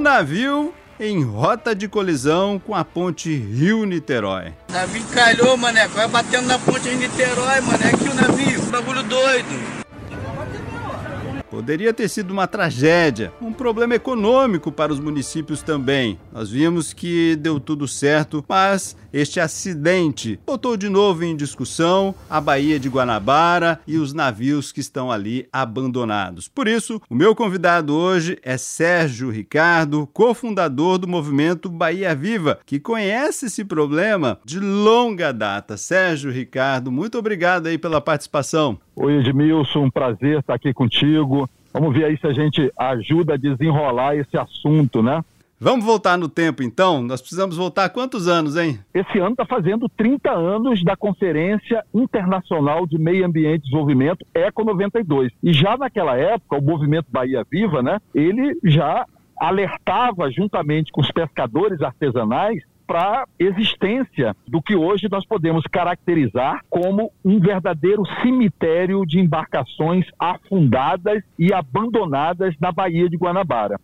Navio em rota de colisão com a ponte Rio-Niterói. Navio calhou, mané, vai batendo na ponte Rio-Niterói, mané, aqui o navio, bagulho doido. Poderia ter sido uma tragédia, um problema econômico para os municípios também. Nós vimos que deu tudo certo, mas este acidente botou de novo em discussão a Baía de Guanabara e os navios que estão ali abandonados. Por isso, o meu convidado hoje é Sérgio Ricardo, cofundador do movimento Bahia Viva, que conhece esse problema de longa data. Sérgio Ricardo, muito obrigado aí pela participação. Oi, Edmilson, um prazer estar aqui contigo. Vamos ver aí se a gente ajuda a desenrolar esse assunto, né? Vamos voltar no tempo então? Nós precisamos voltar quantos anos, hein? Esse ano está fazendo 30 anos da Conferência Internacional de Meio Ambiente e Desenvolvimento, ECO 92. E já naquela época, o movimento Bahia Viva, né, ele já alertava juntamente com os pescadores artesanais para a existência do que hoje nós podemos caracterizar como um verdadeiro cemitério de embarcações afundadas e abandonadas na Baía de Guanabara.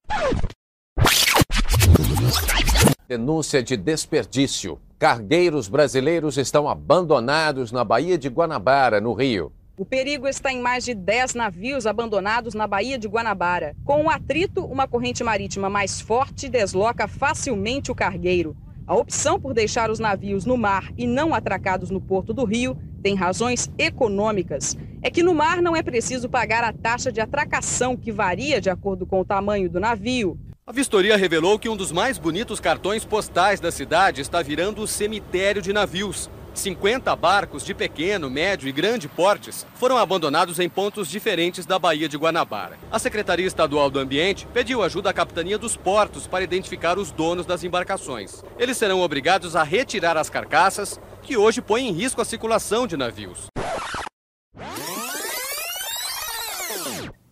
Denúncia de desperdício. Cargueiros brasileiros estão abandonados na Baía de Guanabara, no Rio. O perigo está em mais de 10 navios abandonados na Baía de Guanabara. Com o atrito, uma corrente marítima mais forte desloca facilmente o cargueiro. A opção por deixar os navios no mar e não atracados no porto do Rio tem razões econômicas. É que no mar não é preciso pagar a taxa de atracação, que varia de acordo com o tamanho do navio. A vistoria revelou que um dos mais bonitos cartões postais da cidade está virando o cemitério de navios. 50 barcos de pequeno, médio e grande portes foram abandonados em pontos diferentes da Baía de Guanabara. A Secretaria Estadual do Ambiente pediu ajuda à Capitania dos Portos para identificar os donos das embarcações. Eles serão obrigados a retirar as carcaças, que hoje põem em risco a circulação de navios.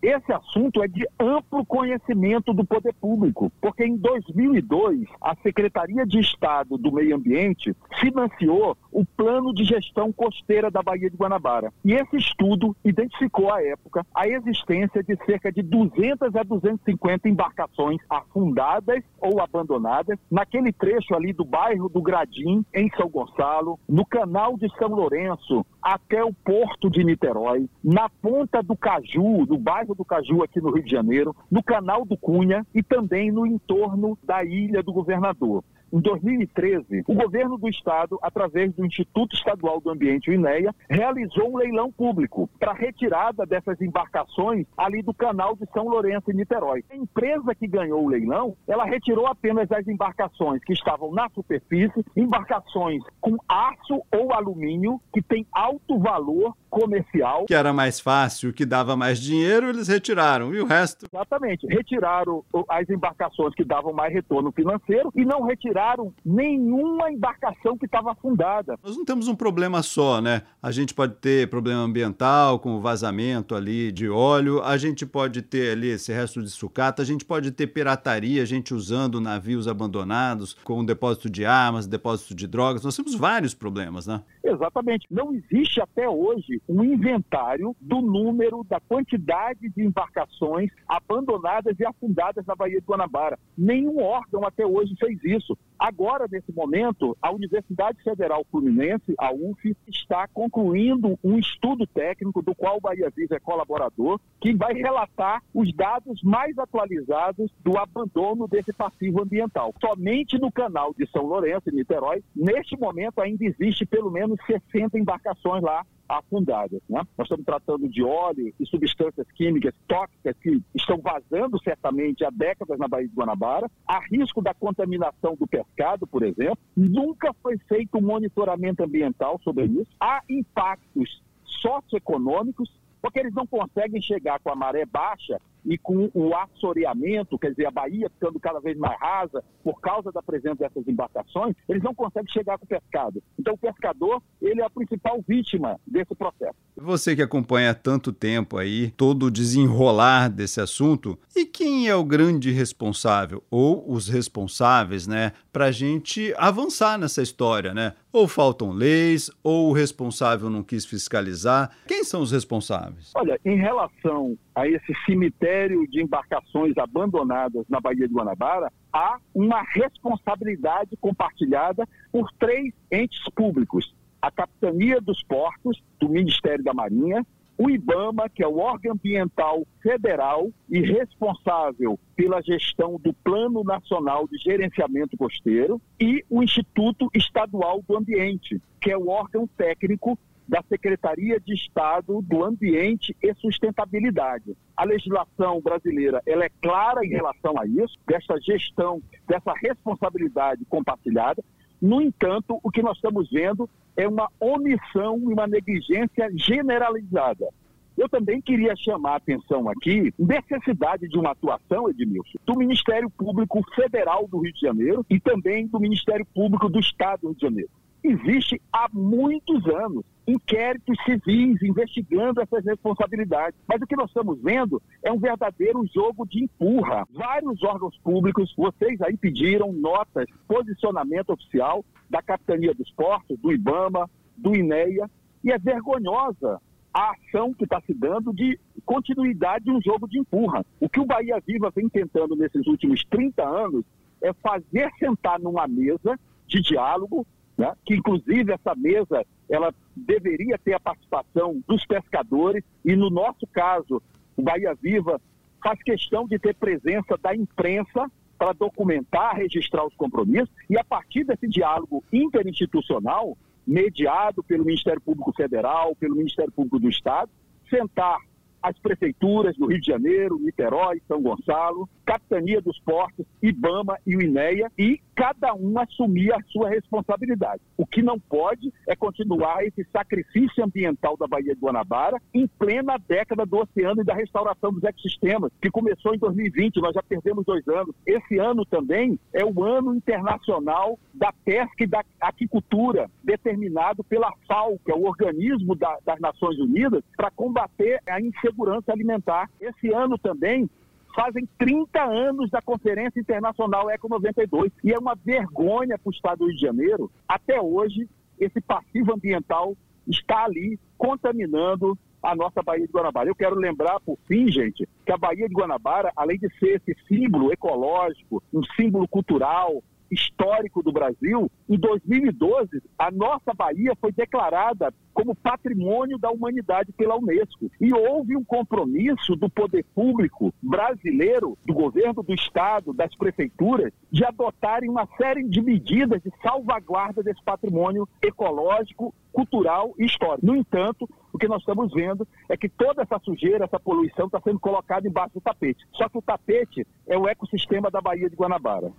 Esse assunto é de amplo conhecimento do poder público, porque em 2002 a Secretaria de Estado do Meio Ambiente financiou o Plano de Gestão Costeira da Baía de Guanabara. E esse estudo identificou à época a existência de cerca de 200 a 250 embarcações afundadas ou abandonadas naquele trecho ali do bairro do Gradim, em São Gonçalo, no canal de São Lourenço, até o porto de Niterói, na ponta do Caju, no bairro do Caju aqui no Rio de Janeiro, no canal do Cunha e também no entorno da Ilha do Governador. Em 2013, o governo do estado, através do Instituto Estadual do Ambiente, o INEA, realizou um leilão público para retirada dessas embarcações ali do canal de São Lourenço e Niterói. A empresa que ganhou o leilão, ela retirou apenas as embarcações que estavam na superfície, embarcações com aço ou alumínio, que tem alto valor comercial. Que era mais fácil, que dava mais dinheiro, eles retiraram. E o resto? Exatamente. Retiraram as embarcações que davam mais retorno financeiro e não retiraram nenhuma embarcação que estava afundada. Nós não temos um problema só, né? A gente pode ter problema ambiental, com o vazamento ali de óleo, a gente pode ter ali esse resto de sucata, a gente pode ter pirataria, gente usando navios abandonados com depósito de armas, depósito de drogas. Nós temos vários problemas, né? Exatamente. Não existe até hoje um inventário do número, da quantidade de embarcações abandonadas e afundadas na Baía de Guanabara. Nenhum órgão até hoje fez isso. Agora, nesse momento, a Universidade Federal Fluminense, a UF, está concluindo um estudo técnico do qual o Bahia Viva é colaborador, que vai relatar os dados mais atualizados do abandono desse passivo ambiental. Somente no canal de São Lourenço, em Niterói, neste momento ainda existe pelo menos 60 embarcações lá afundadas. Né? Nós estamos tratando de óleo e substâncias químicas tóxicas que estão vazando certamente há décadas na Baía de Guanabara. Há risco da contaminação do pescado, por exemplo. Nunca foi feito um monitoramento ambiental sobre isso. Há impactos socioeconômicos Porque eles não conseguem chegar com a maré baixa e com o assoreamento, quer dizer, a Bahia ficando cada vez mais rasa por causa da presença dessas embarcações, eles não conseguem chegar com o pescado. Então o pescador, ele é a principal vítima desse processo. Você que acompanha há tanto tempo aí todo o desenrolar desse assunto, e quem é o grande responsável ou os responsáveis, né, para a gente avançar nessa história, né? Ou faltam leis, ou o responsável não quis fiscalizar. Quem são os responsáveis? Olha, em relação a esse cemitério de embarcações abandonadas na Baía de Guanabara, há uma responsabilidade compartilhada por três entes públicos: a Capitania dos Portos, do Ministério da Marinha, o IBAMA, que é o órgão ambiental federal e responsável pela gestão do Plano Nacional de Gerenciamento Costeiro, e o Instituto Estadual do Ambiente, que é o órgão técnico da Secretaria de Estado do Ambiente e Sustentabilidade. A legislação brasileira ela é clara em relação a isso, dessa gestão, dessa responsabilidade compartilhada. No entanto, o que nós estamos vendo é uma omissão e uma negligência generalizada. Eu também queria chamar a atenção aqui, necessidade de uma atuação, Edmilson, do Ministério Público Federal do Rio de Janeiro e também do Ministério Público do Estado do Rio de Janeiro. Existe há muitos anos inquéritos civis investigando essas responsabilidades. Mas o que nós estamos vendo é um verdadeiro jogo de empurra. Vários órgãos públicos, vocês aí pediram notas, posicionamento oficial da Capitania dos Portos, do IBAMA, do INEA, e é vergonhosa a ação que está se dando de continuidade de um jogo de empurra. O que o Bahia Viva vem tentando nesses últimos 30 anos é fazer sentar numa mesa de diálogo, né, que inclusive essa mesa ela deveria ter a participação dos pescadores e no nosso caso o Bahia Viva faz questão de ter presença da imprensa para documentar, registrar os compromissos e a partir desse diálogo interinstitucional mediado pelo Ministério Público Federal, pelo Ministério Público do Estado, sentar as prefeituras do Rio de Janeiro, Niterói, São Gonçalo, Capitania dos Portos, IBAMA e o INEA e cada um assumir a sua responsabilidade. O que não pode é continuar esse sacrifício ambiental da Baía de Guanabara em plena década do oceano e da restauração dos ecossistemas, que começou em 2020, nós já perdemos dois anos. Esse ano também é o ano internacional da pesca e da aquicultura, determinado pela FAO, que é o organismo da, das Nações Unidas, para combater a insegurança alimentar. Esse ano também fazem 30 anos da Conferência Internacional Eco 92 e é uma vergonha para o Estado do Rio de Janeiro, até hoje, esse passivo ambiental está ali contaminando a nossa Baía de Guanabara. Eu quero lembrar, por fim, gente, que a Baía de Guanabara, além de ser esse símbolo ecológico, um símbolo cultural, histórico do Brasil, em 2012, a nossa Bahia foi declarada como patrimônio da humanidade pela Unesco. E houve um compromisso do poder público brasileiro, do governo do estado, das prefeituras, de adotarem uma série de medidas de salvaguarda desse patrimônio ecológico, cultural e histórico. No entanto, o que nós estamos vendo é que toda essa sujeira, essa poluição está sendo colocada embaixo do tapete. Só que o tapete é o ecossistema da Baía de Guanabara.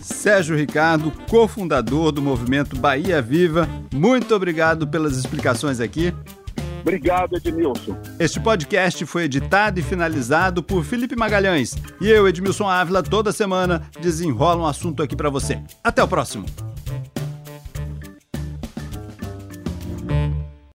Sérgio Ricardo, cofundador do movimento Bahia Viva, muito obrigado pelas explicações aqui. Obrigado, Edmilson. Este podcast foi editado e finalizado por Felipe Magalhães. E eu, Edmilson Ávila, toda semana desenrola um assunto aqui para você. Até o próximo.